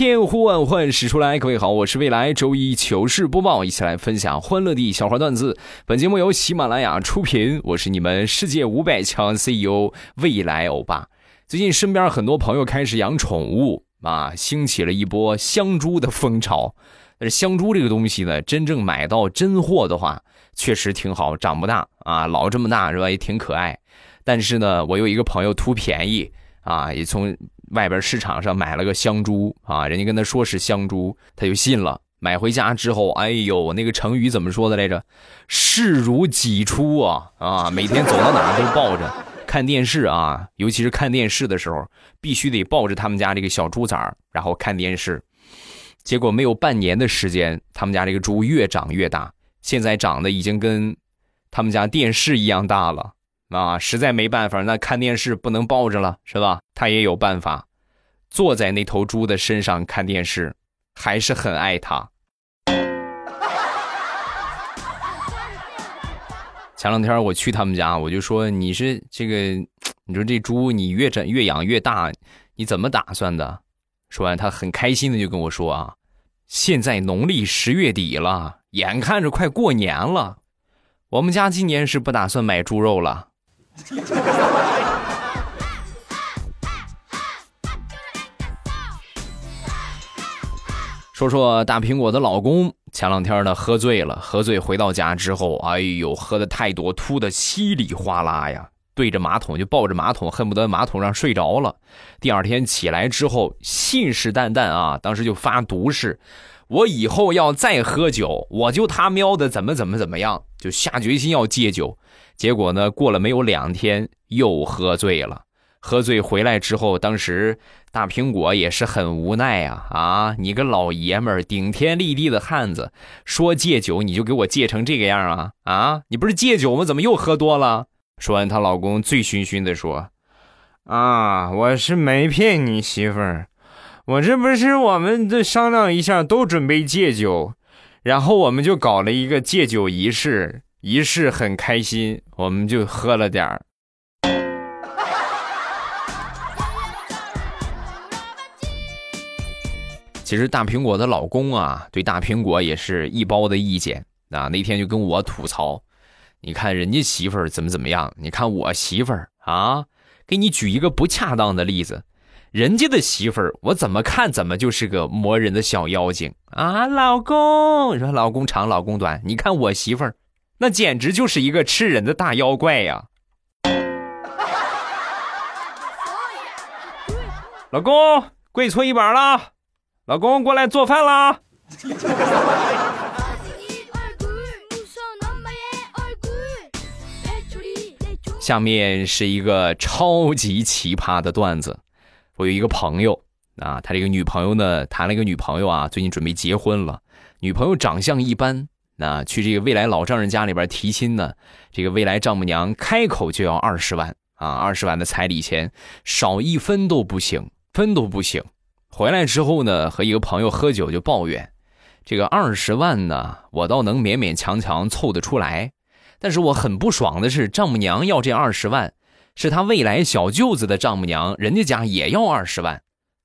千呼万唤始出来，各位好，我是未来周一糗事播报，一起来分享欢乐的小花段子。本节目由喜马拉雅出品，我是你们世界五百强 CEO 未来欧巴。最近身边很多朋友开始养宠物啊，兴起了一波香猪的风潮。但是香猪这个东西呢，真正买到真货的话，确实挺好，长不大啊，老这么大是吧？也挺可爱。但是呢，我有一个朋友图便宜啊，也从。外边市场上买了个香猪啊，人家跟他说是香猪，他就信了。买回家之后，哎呦，那个成语怎么说的来着？视如己出啊啊！每天走到哪都抱着，看电视啊，尤其是看电视的时候，必须得抱着他们家这个小猪崽儿，然后看电视。结果没有半年的时间，他们家这个猪越长越大，现在长得已经跟他们家电视一样大了。啊，实在没办法，那看电视不能抱着了，是吧？他也有办法，坐在那头猪的身上看电视，还是很爱它。前两天我去他们家，我就说：“你是这个，你说这猪你越整越养越大，你怎么打算的？”说完，他很开心的就跟我说：“啊，现在农历十月底了，眼看着快过年了，我们家今年是不打算买猪肉了。” 说说大苹果的老公，前两天呢喝醉了，喝醉回到家之后，哎呦，喝的太多，吐的稀里哗啦呀，对着马桶就抱着马桶，恨不得马桶上睡着了。第二天起来之后，信誓旦旦啊，当时就发毒誓，我以后要再喝酒，我就他喵的怎么怎么怎么样，就下决心要戒酒。结果呢？过了没有两天，又喝醉了。喝醉回来之后，当时大苹果也是很无奈啊！啊，你个老爷们儿，顶天立地的汉子，说戒酒你就给我戒成这个样啊！啊，你不是戒酒吗？怎么又喝多了？说完，她老公醉醺醺的说：“啊，我是没骗你媳妇儿，我这不是我们这商量一下，都准备戒酒，然后我们就搞了一个戒酒仪式。”仪式很开心，我们就喝了点儿。其实大苹果的老公啊，对大苹果也是一包的意见啊。那天就跟我吐槽，你看人家媳妇儿怎么怎么样，你看我媳妇儿啊，给你举一个不恰当的例子，人家的媳妇儿我怎么看怎么就是个磨人的小妖精啊。老公，你说老公长老公短，你看我媳妇儿。那简直就是一个吃人的大妖怪呀！老公跪搓衣板了，老公过来做饭啦！下面是一个超级奇葩的段子。我有一个朋友啊，他这个女朋友呢，谈了一个女朋友啊，最近准备结婚了，女朋友长相一般。那去这个未来老丈人家里边提亲呢，这个未来丈母娘开口就要二十万啊，二十万的彩礼钱，少一分都不行，分都不行。回来之后呢，和一个朋友喝酒就抱怨，这个二十万呢，我倒能勉勉强强凑得出来，但是我很不爽的是，丈母娘要这二十万，是他未来小舅子的丈母娘，人家家也要二十万。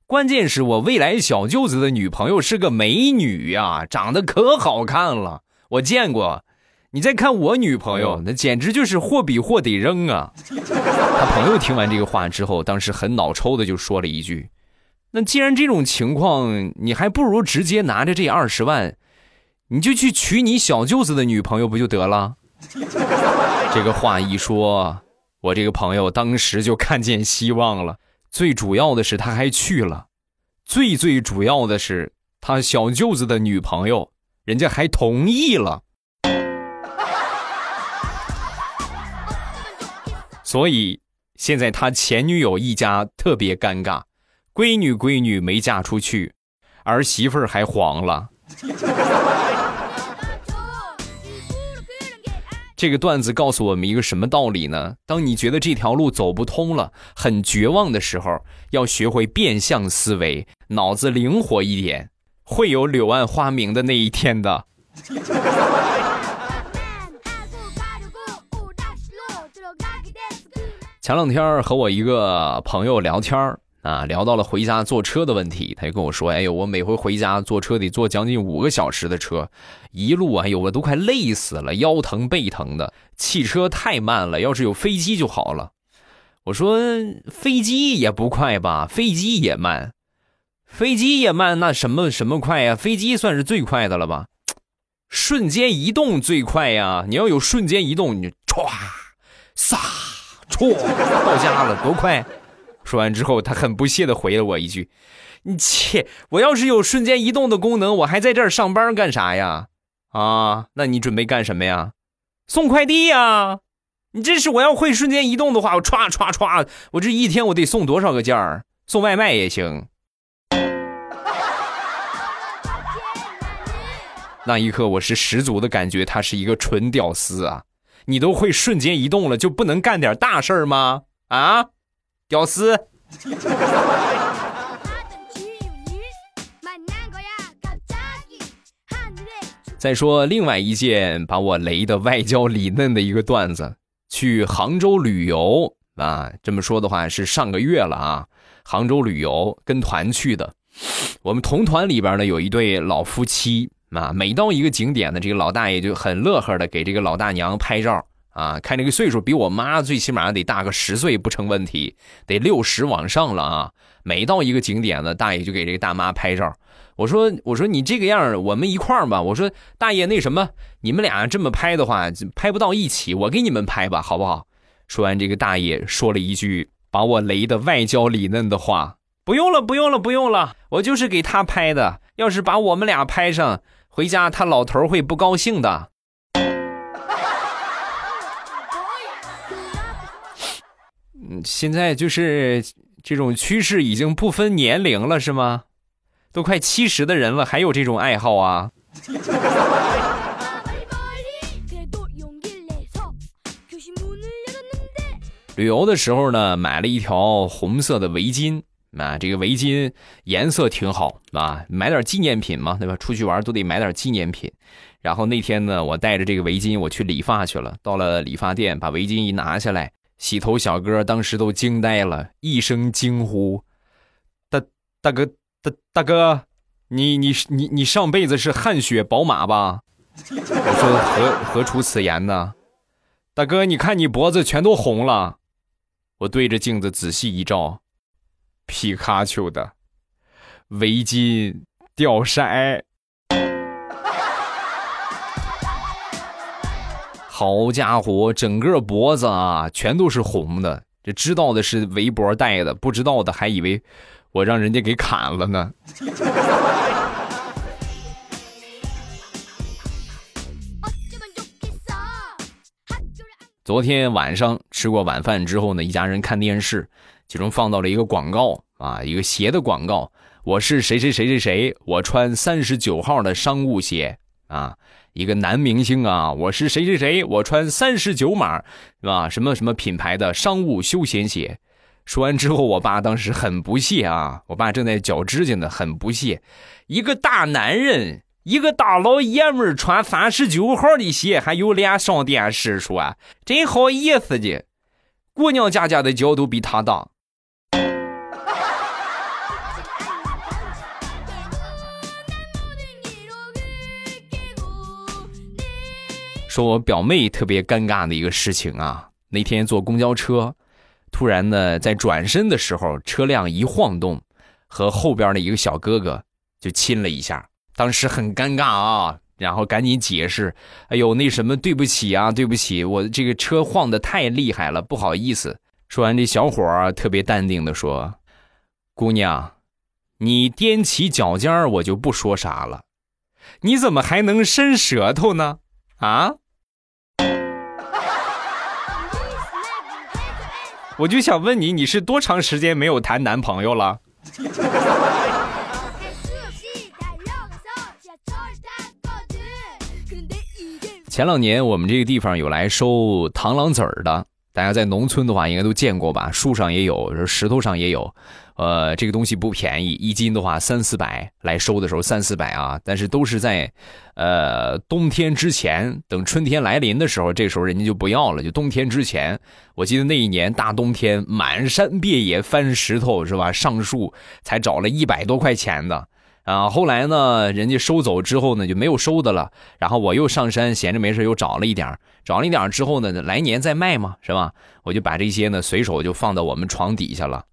关键是我未来小舅子的女朋友是个美女呀，长得可好看了。我见过，你再看我女朋友，那简直就是货比货得扔啊！他朋友听完这个话之后，当时很脑抽的就说了一句：“那既然这种情况，你还不如直接拿着这二十万，你就去娶你小舅子的女朋友不就得了？” 这个话一说，我这个朋友当时就看见希望了。最主要的是他还去了，最最主要的是他小舅子的女朋友。人家还同意了，所以现在他前女友一家特别尴尬，闺女闺女没嫁出去，儿媳妇儿还黄了。这个段子告诉我们一个什么道理呢？当你觉得这条路走不通了，很绝望的时候，要学会变相思维，脑子灵活一点，会有柳暗花明的那一天的。前两天和我一个朋友聊天啊，聊到了回家坐车的问题，他就跟我说：“哎呦，我每回回家坐车得坐将近五个小时的车，一路哎呦我都快累死了，腰疼背疼的。汽车太慢了，要是有飞机就好了。”我说：“飞机也不快吧？飞机也慢，飞机也慢，那什么什么快呀？飞机算是最快的了吧？瞬间移动最快呀！你要有瞬间移动，你就歘，撒，歘，到家了，多快！”说完之后，他很不屑的回了我一句：“你切，我要是有瞬间移动的功能，我还在这儿上班干啥呀？啊，那你准备干什么呀？送快递呀！你这是我要会瞬间移动的话，我歘歘歘，我这一天我得送多少个件儿？送外卖也行。”那一刻，我是十足的感觉他是一个纯屌丝啊！你都会瞬间移动了，就不能干点大事儿吗？啊？屌丝！再说另外一件把我雷的外焦里嫩的一个段子，去杭州旅游啊，这么说的话是上个月了啊，杭州旅游跟团去的，我们同团里边呢有一对老夫妻啊，每到一个景点呢，这个老大爷就很乐呵的给这个老大娘拍照。啊，看这个岁数比我妈最起码得大个十岁不成问题，得六十往上了啊！每到一个景点呢，大爷就给这个大妈拍照。我说，我说你这个样我们一块儿吧。我说大爷，那什么，你们俩这么拍的话，拍不到一起，我给你们拍吧，好不好？说完，这个大爷说了一句把我雷的外焦里嫩的话：不用了，不用了，不用了，我就是给他拍的。要是把我们俩拍上，回家他老头会不高兴的。嗯，现在就是这种趋势已经不分年龄了，是吗？都快七十的人了，还有这种爱好啊？旅游的时候呢，买了一条红色的围巾啊，这个围巾颜色挺好啊，买点纪念品嘛，对吧？出去玩都得买点纪念品。然后那天呢，我带着这个围巾我去理发去了，到了理发店，把围巾一拿下来。洗头小哥当时都惊呆了，一声惊呼：“大大哥，大大哥，你你你你上辈子是汗血宝马吧？” 我说：“何何出此言呢？”大哥，你看你脖子全都红了。我对着镜子仔细一照，皮卡丘的围巾掉色。好家伙，整个脖子啊，全都是红的。这知道的是围脖戴的，不知道的还以为我让人家给砍了呢。昨天晚上吃过晚饭之后呢，一家人看电视，其中放到了一个广告啊，一个鞋的广告。我是谁谁谁谁谁，我穿三十九号的商务鞋啊。一个男明星啊，我是谁谁谁，我穿三十九码，是吧？什么什么品牌的商务休闲鞋？说完之后，我爸当时很不屑啊，我爸正在绞指甲呢，很不屑。一个大男人，一个大老爷们儿穿三十九号的鞋，还有脸上电视说，真好意思的，姑娘家家的脚都比他大。说我表妹特别尴尬的一个事情啊，那天坐公交车，突然呢在转身的时候，车辆一晃动，和后边的一个小哥哥就亲了一下，当时很尴尬啊，然后赶紧解释，哎呦那什么对不起啊，对不起，我这个车晃的太厉害了，不好意思。说完，这小伙儿特别淡定的说：“姑娘，你踮起脚尖儿我就不说啥了，你怎么还能伸舌头呢？啊？”我就想问你，你是多长时间没有谈男朋友了？前两年我们这个地方有来收螳螂籽儿的，大家在农村的话应该都见过吧？树上也有，石头上也有。呃，这个东西不便宜，一斤的话三四百，来收的时候三四百啊。但是都是在，呃，冬天之前，等春天来临的时候，这时候人家就不要了。就冬天之前，我记得那一年大冬天，满山遍野翻石头是吧？上树才找了一百多块钱的啊。后来呢，人家收走之后呢，就没有收的了。然后我又上山闲着没事又找了一点找了一点之后呢，来年再卖嘛，是吧？我就把这些呢随手就放到我们床底下了。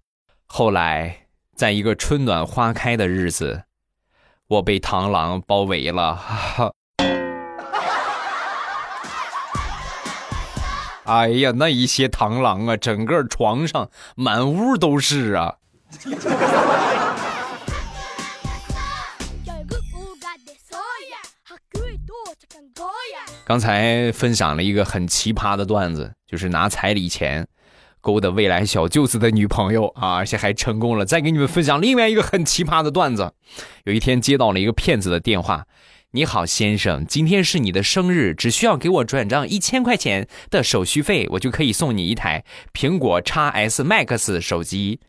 后来，在一个春暖花开的日子，我被螳螂包围了。哎呀，那一些螳螂啊，整个床上满屋都是啊！刚才分享了一个很奇葩的段子，就是拿彩礼钱。勾搭未来小舅子的女朋友啊，而且还成功了。再给你们分享另外一个很奇葩的段子。有一天接到了一个骗子的电话：“你好，先生，今天是你的生日，只需要给我转账一千块钱的手续费，我就可以送你一台苹果 x S Max 手机。”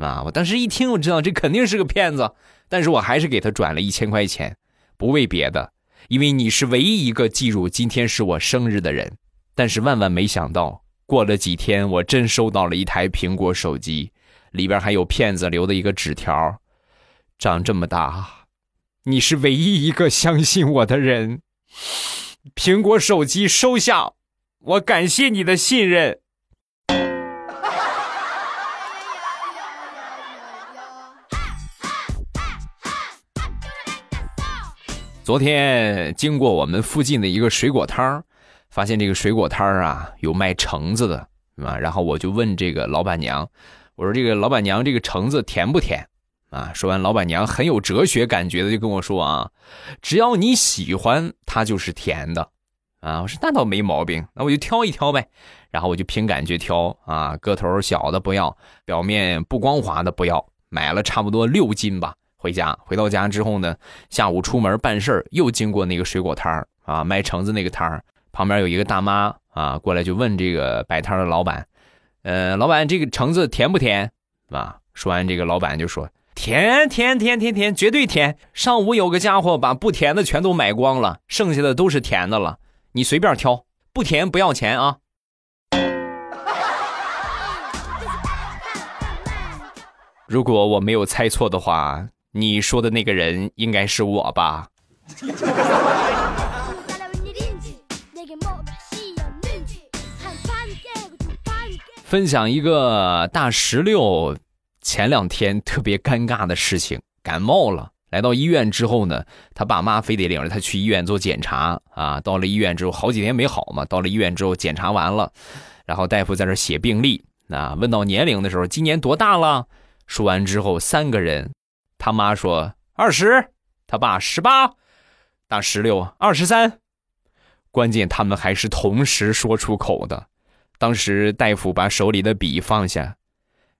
啊！我当时一听，我知道这肯定是个骗子，但是我还是给他转了一千块钱，不为别的，因为你是唯一一个记住今天是我生日的人。但是万万没想到。过了几天，我真收到了一台苹果手机，里边还有骗子留的一个纸条。长这么大，你是唯一一个相信我的人。苹果手机收下，我感谢你的信任。昨天经过我们附近的一个水果摊儿。发现这个水果摊儿啊，有卖橙子的，啊，然后我就问这个老板娘，我说这个老板娘，这个橙子甜不甜？啊，说完，老板娘很有哲学感觉的就跟我说啊，只要你喜欢，它就是甜的，啊，我说那倒没毛病，那我就挑一挑呗，然后我就凭感觉挑啊，个头小的不要，表面不光滑的不要，买了差不多六斤吧，回家，回到家之后呢，下午出门办事儿，又经过那个水果摊儿啊，卖橙子那个摊儿。旁边有一个大妈啊，过来就问这个摆摊的老板：“呃，老板，这个橙子甜不甜？”啊，说完这个老板就说：“甜甜甜甜甜，绝对甜！上午有个家伙把不甜的全都买光了，剩下的都是甜的了，你随便挑，不甜不要钱啊！”如果我没有猜错的话，你说的那个人应该是我吧？分享一个大石榴前两天特别尴尬的事情，感冒了，来到医院之后呢，他爸妈非得领着他去医院做检查啊。到了医院之后，好几天没好嘛。到了医院之后，检查完了，然后大夫在这写病历啊。问到年龄的时候，今年多大了？说完之后，三个人，他妈说二十，他爸十八，大石榴二十三。关键他们还是同时说出口的。当时大夫把手里的笔放下，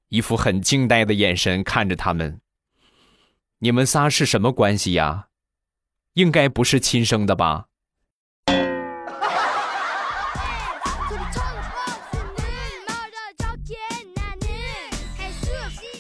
一副很惊呆的眼神看着他们。你们仨是什么关系呀？应该不是亲生的吧？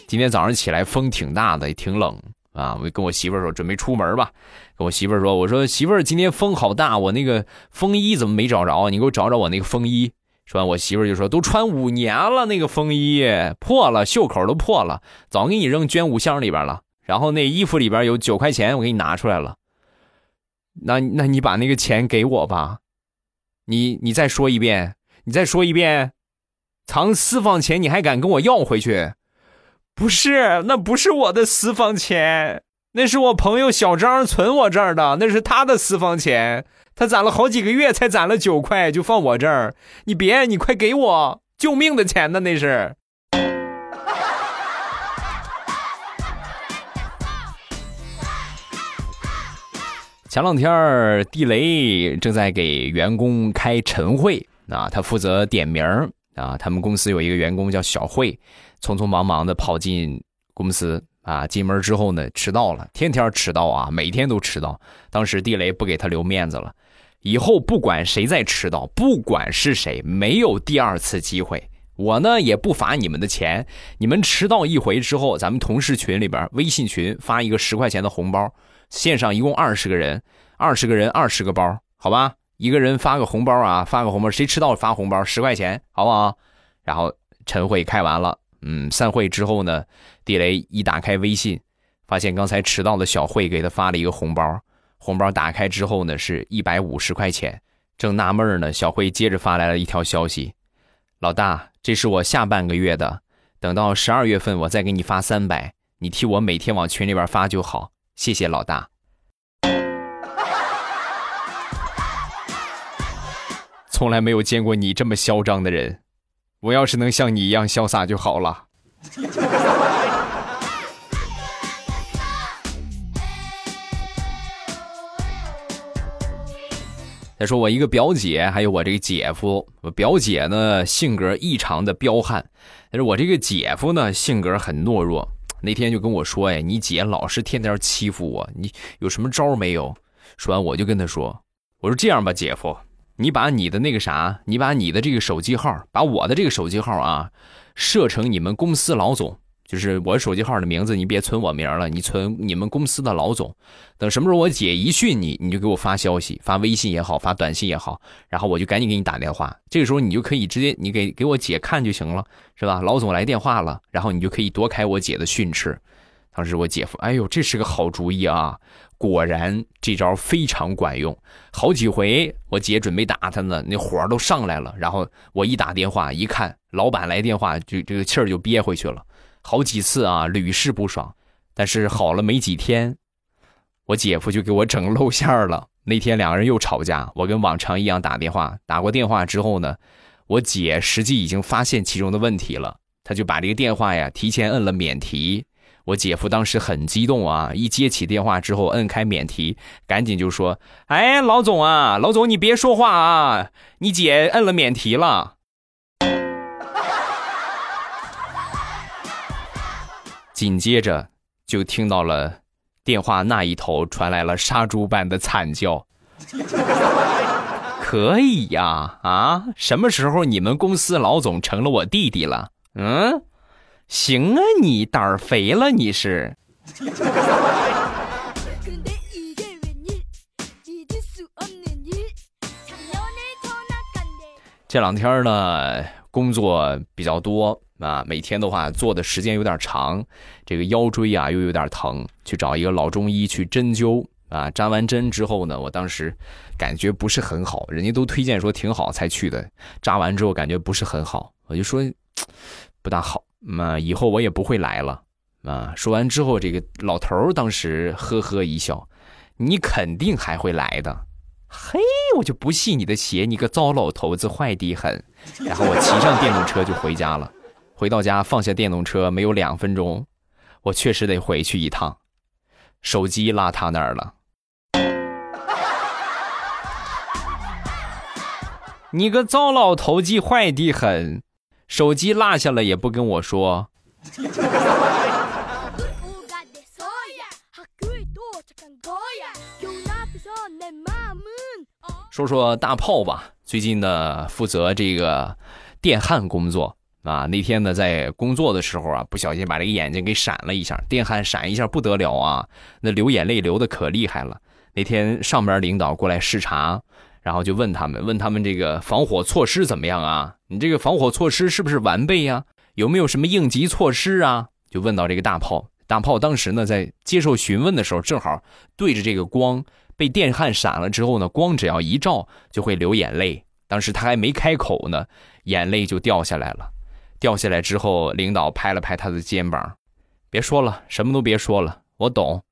今天早上起来风挺大的，也挺冷啊。我跟我媳妇儿说准备出门吧，跟我媳妇儿说，我说媳妇儿今天风好大，我那个风衣怎么没找着？你给我找找我那个风衣。说完，我媳妇就说：“都穿五年了，那个风衣破了，袖口都破了，早给你扔捐物箱里边了。然后那衣服里边有九块钱，我给你拿出来了。那那你把那个钱给我吧。你你再说一遍，你再说一遍，藏私房钱你还敢跟我要回去？不是，那不是我的私房钱，那是我朋友小张存我这儿的，那是他的私房钱。”他攒了好几个月才攒了九块，就放我这儿。你别，你快给我救命的钱呢！那是。前两天地雷正在给员工开晨会啊，他负责点名啊。他们公司有一个员工叫小慧，匆匆忙忙的跑进公司啊，进门之后呢，迟到了，天天迟到啊，每天都迟到。当时地雷不给他留面子了。以后不管谁再迟到，不管是谁，没有第二次机会。我呢也不罚你们的钱，你们迟到一回之后，咱们同事群里边微信群发一个十块钱的红包，线上一共二十个人，二十个人二十个包，好吧？一个人发个红包啊，发个红包，谁迟到发红包十块钱，好不好？然后晨会开完了，嗯，散会之后呢，地雷一打开微信，发现刚才迟到的小慧给他发了一个红包，红包打开之后呢是一百五十块钱，正纳闷呢，小慧接着发来了一条消息。老大，这是我下半个月的，等到十二月份我再给你发三百，你替我每天往群里边发就好，谢谢老大。从来没有见过你这么嚣张的人，我要是能像你一样潇洒就好了。再说我一个表姐，还有我这个姐夫。我表姐呢性格异常的彪悍，但是我这个姐夫呢性格很懦弱。那天就跟我说：“哎，你姐老是天天欺负我，你有什么招没有？”说完我就跟他说：“我说这样吧，姐夫，你把你的那个啥，你把你的这个手机号，把我的这个手机号啊，设成你们公司老总。”就是我手机号的名字，你别存我名了，你存你们公司的老总。等什么时候我姐一训你，你就给我发消息，发微信也好，发短信也好，然后我就赶紧给你打电话。这个时候你就可以直接你给给我姐看就行了，是吧？老总来电话了，然后你就可以躲开我姐的训斥。当时我姐夫，哎呦，这是个好主意啊！果然这招非常管用，好几回我姐准备打他呢，那火都上来了。然后我一打电话一看，老板来电话，就这个气儿就憋回去了。好几次啊，屡试不爽，但是好了没几天，我姐夫就给我整露馅儿了。那天两个人又吵架，我跟往常一样打电话，打过电话之后呢，我姐实际已经发现其中的问题了，她就把这个电话呀提前摁了免提。我姐夫当时很激动啊，一接起电话之后摁开免提，赶紧就说：“哎，老总啊，老总你别说话啊，你姐摁了免提了。”紧接着，就听到了电话那一头传来了杀猪般的惨叫。可以呀，啊，什么时候你们公司老总成了我弟弟了？嗯，行啊，你胆儿肥了，你是。这两天呢，工作比较多。啊，每天的话做的时间有点长，这个腰椎啊又有点疼，去找一个老中医去针灸啊。扎完针之后呢，我当时感觉不是很好，人家都推荐说挺好才去的。扎完之后感觉不是很好，我就说 不大好，那以后我也不会来了啊。说完之后，这个老头当时呵呵一笑：“你肯定还会来的。”嘿，我就不信你的邪，你个糟老头子坏的很。然后我骑上电动车就回家了。回到家，放下电动车，没有两分钟，我确实得回去一趟。手机落他那儿了。你个糟老头子，坏的很，手机落下了也不跟我说。说说大炮吧，最近呢负责这个电焊工作。啊，那天呢，在工作的时候啊，不小心把这个眼睛给闪了一下，电焊闪一下不得了啊，那流眼泪流的可厉害了。那天上边领导过来视察，然后就问他们，问他们这个防火措施怎么样啊？你这个防火措施是不是完备呀？有没有什么应急措施啊？就问到这个大炮，大炮当时呢在接受询问的时候，正好对着这个光，被电焊闪了之后呢，光只要一照就会流眼泪。当时他还没开口呢，眼泪就掉下来了。掉下来之后，领导拍了拍他的肩膀，别说了，什么都别说了，我懂。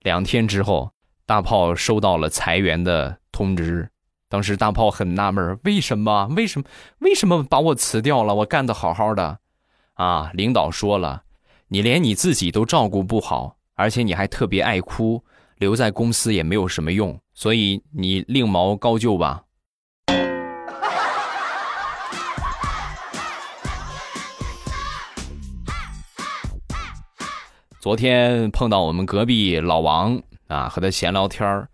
两天之后，大炮收到了裁员的通知。当时大炮很纳闷，为什么？为什么？为什么把我辞掉了？我干得好好的，啊！领导说了，你连你自己都照顾不好，而且你还特别爱哭，留在公司也没有什么用，所以你另谋高就吧。昨天碰到我们隔壁老王啊，和他闲聊天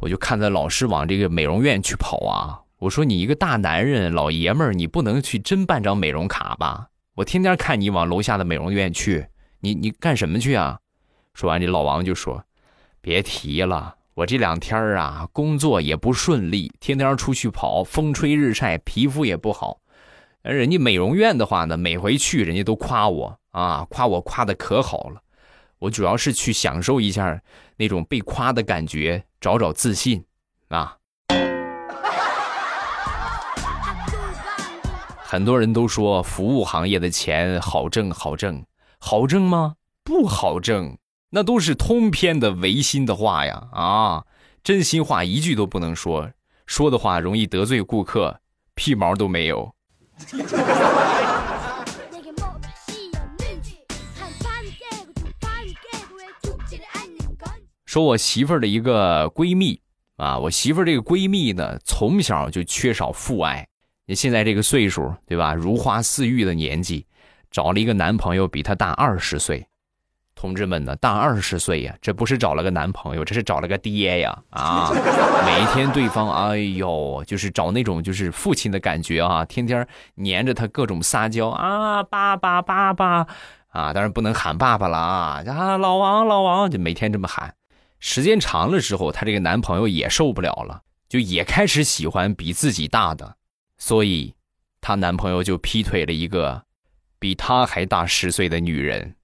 我就看他老是往这个美容院去跑啊。我说你一个大男人，老爷们儿，你不能去真办张美容卡吧？我天天看你往楼下的美容院去，你你干什么去啊？说完，这老王就说：“别提了，我这两天啊，工作也不顺利，天天出去跑，风吹日晒，皮肤也不好。而人家美容院的话呢，每回去人家都夸我啊，夸我夸的可好了。我主要是去享受一下那种被夸的感觉，找找自信啊。”很多人都说服务行业的钱好挣好挣，好挣吗？不好挣，那都是通篇的违心的话呀！啊，真心话一句都不能说，说的话容易得罪顾客，屁毛都没有。说我媳妇儿的一个闺蜜啊，我媳妇儿这个闺蜜呢，从小就缺少父爱。你现在这个岁数，对吧？如花似玉的年纪，找了一个男朋友比她大二十岁，同志们呢，大二十岁呀，这不是找了个男朋友，这是找了个爹呀！啊，每天对方，哎呦，就是找那种就是父亲的感觉啊，天天黏着他各种撒娇啊，爸爸爸爸啊，当然不能喊爸爸了啊，啊，老王老王，就每天这么喊，时间长了之后，她这个男朋友也受不了了，就也开始喜欢比自己大的。所以，她男朋友就劈腿了一个比她还大十岁的女人。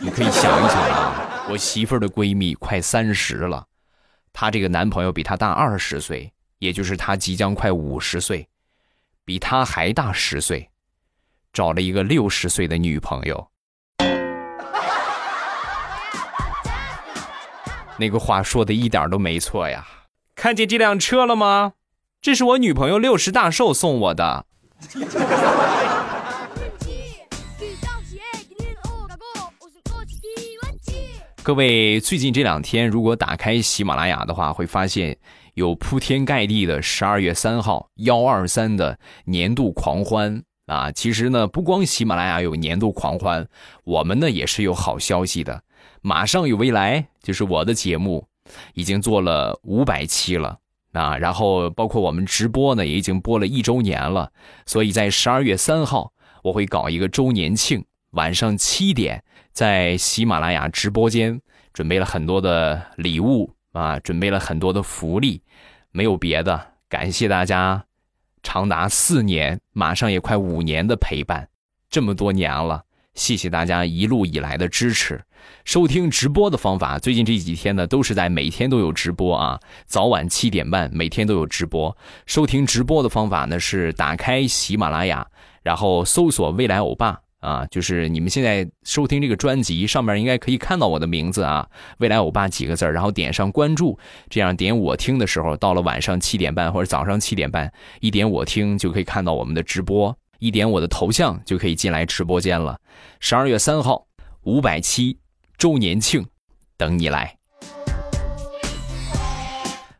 你可以想一想啊，我媳妇儿的闺蜜快三十了，她这个男朋友比她大二十岁，也就是她即将快五十岁，比她还大十岁，找了一个六十岁的女朋友。那个话说的一点都没错呀！看见这辆车了吗？这是我女朋友六十大寿送我的。各位，最近这两天如果打开喜马拉雅的话，会发现有铺天盖地的十二月三号幺二三的年度狂欢啊！其实呢，不光喜马拉雅有年度狂欢，我们呢也是有好消息的。马上有未来，就是我的节目，已经做了五百期了。啊，然后包括我们直播呢，也已经播了一周年了，所以在十二月三号，我会搞一个周年庆，晚上七点在喜马拉雅直播间准备了很多的礼物啊，准备了很多的福利，没有别的，感谢大家长达四年，马上也快五年的陪伴，这么多年了。谢谢大家一路以来的支持。收听直播的方法，最近这几天呢，都是在每天都有直播啊，早晚七点半每天都有直播。收听直播的方法呢，是打开喜马拉雅，然后搜索“未来欧巴”啊，就是你们现在收听这个专辑上面应该可以看到我的名字啊，“未来欧巴”几个字然后点上关注，这样点我听的时候，到了晚上七点半或者早上七点半，一点我听就可以看到我们的直播。一点我的头像就可以进来直播间了。十二月三号，五百七周年庆，等你来。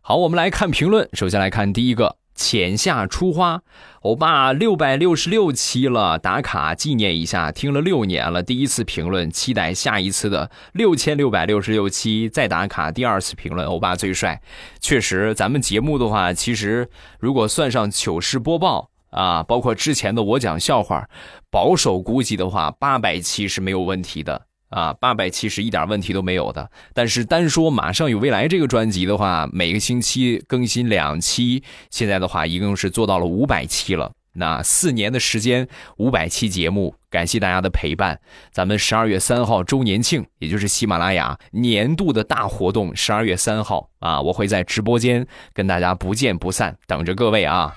好，我们来看评论。首先来看第一个，浅夏初花，欧巴六百六十六期了，打卡纪念一下，听了六年了，第一次评论，期待下一次的六千六百六十六期再打卡，第二次评论，欧巴最帅。确实，咱们节目的话，其实如果算上糗事播报。啊，包括之前的我讲笑话，保守估计的话，八百期是没有问题的啊，八百期是一点问题都没有的。但是单说马上有未来这个专辑的话，每个星期更新两期，现在的话一共是做到了五百期了。那四年的时间，五百期节目，感谢大家的陪伴。咱们十二月三号周年庆，也就是喜马拉雅年度的大活动，十二月三号啊，我会在直播间跟大家不见不散，等着各位啊。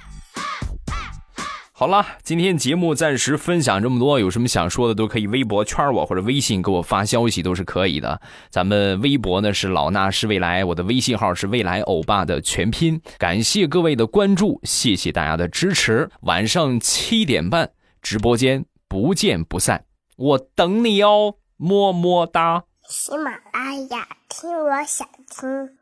好了，今天节目暂时分享这么多，有什么想说的都可以微博圈我或者微信给我发消息都是可以的。咱们微博呢是老衲是未来，我的微信号是未来欧巴的全拼。感谢各位的关注，谢谢大家的支持。晚上七点半直播间不见不散，我等你哦，么么哒。喜马拉雅听，我想听。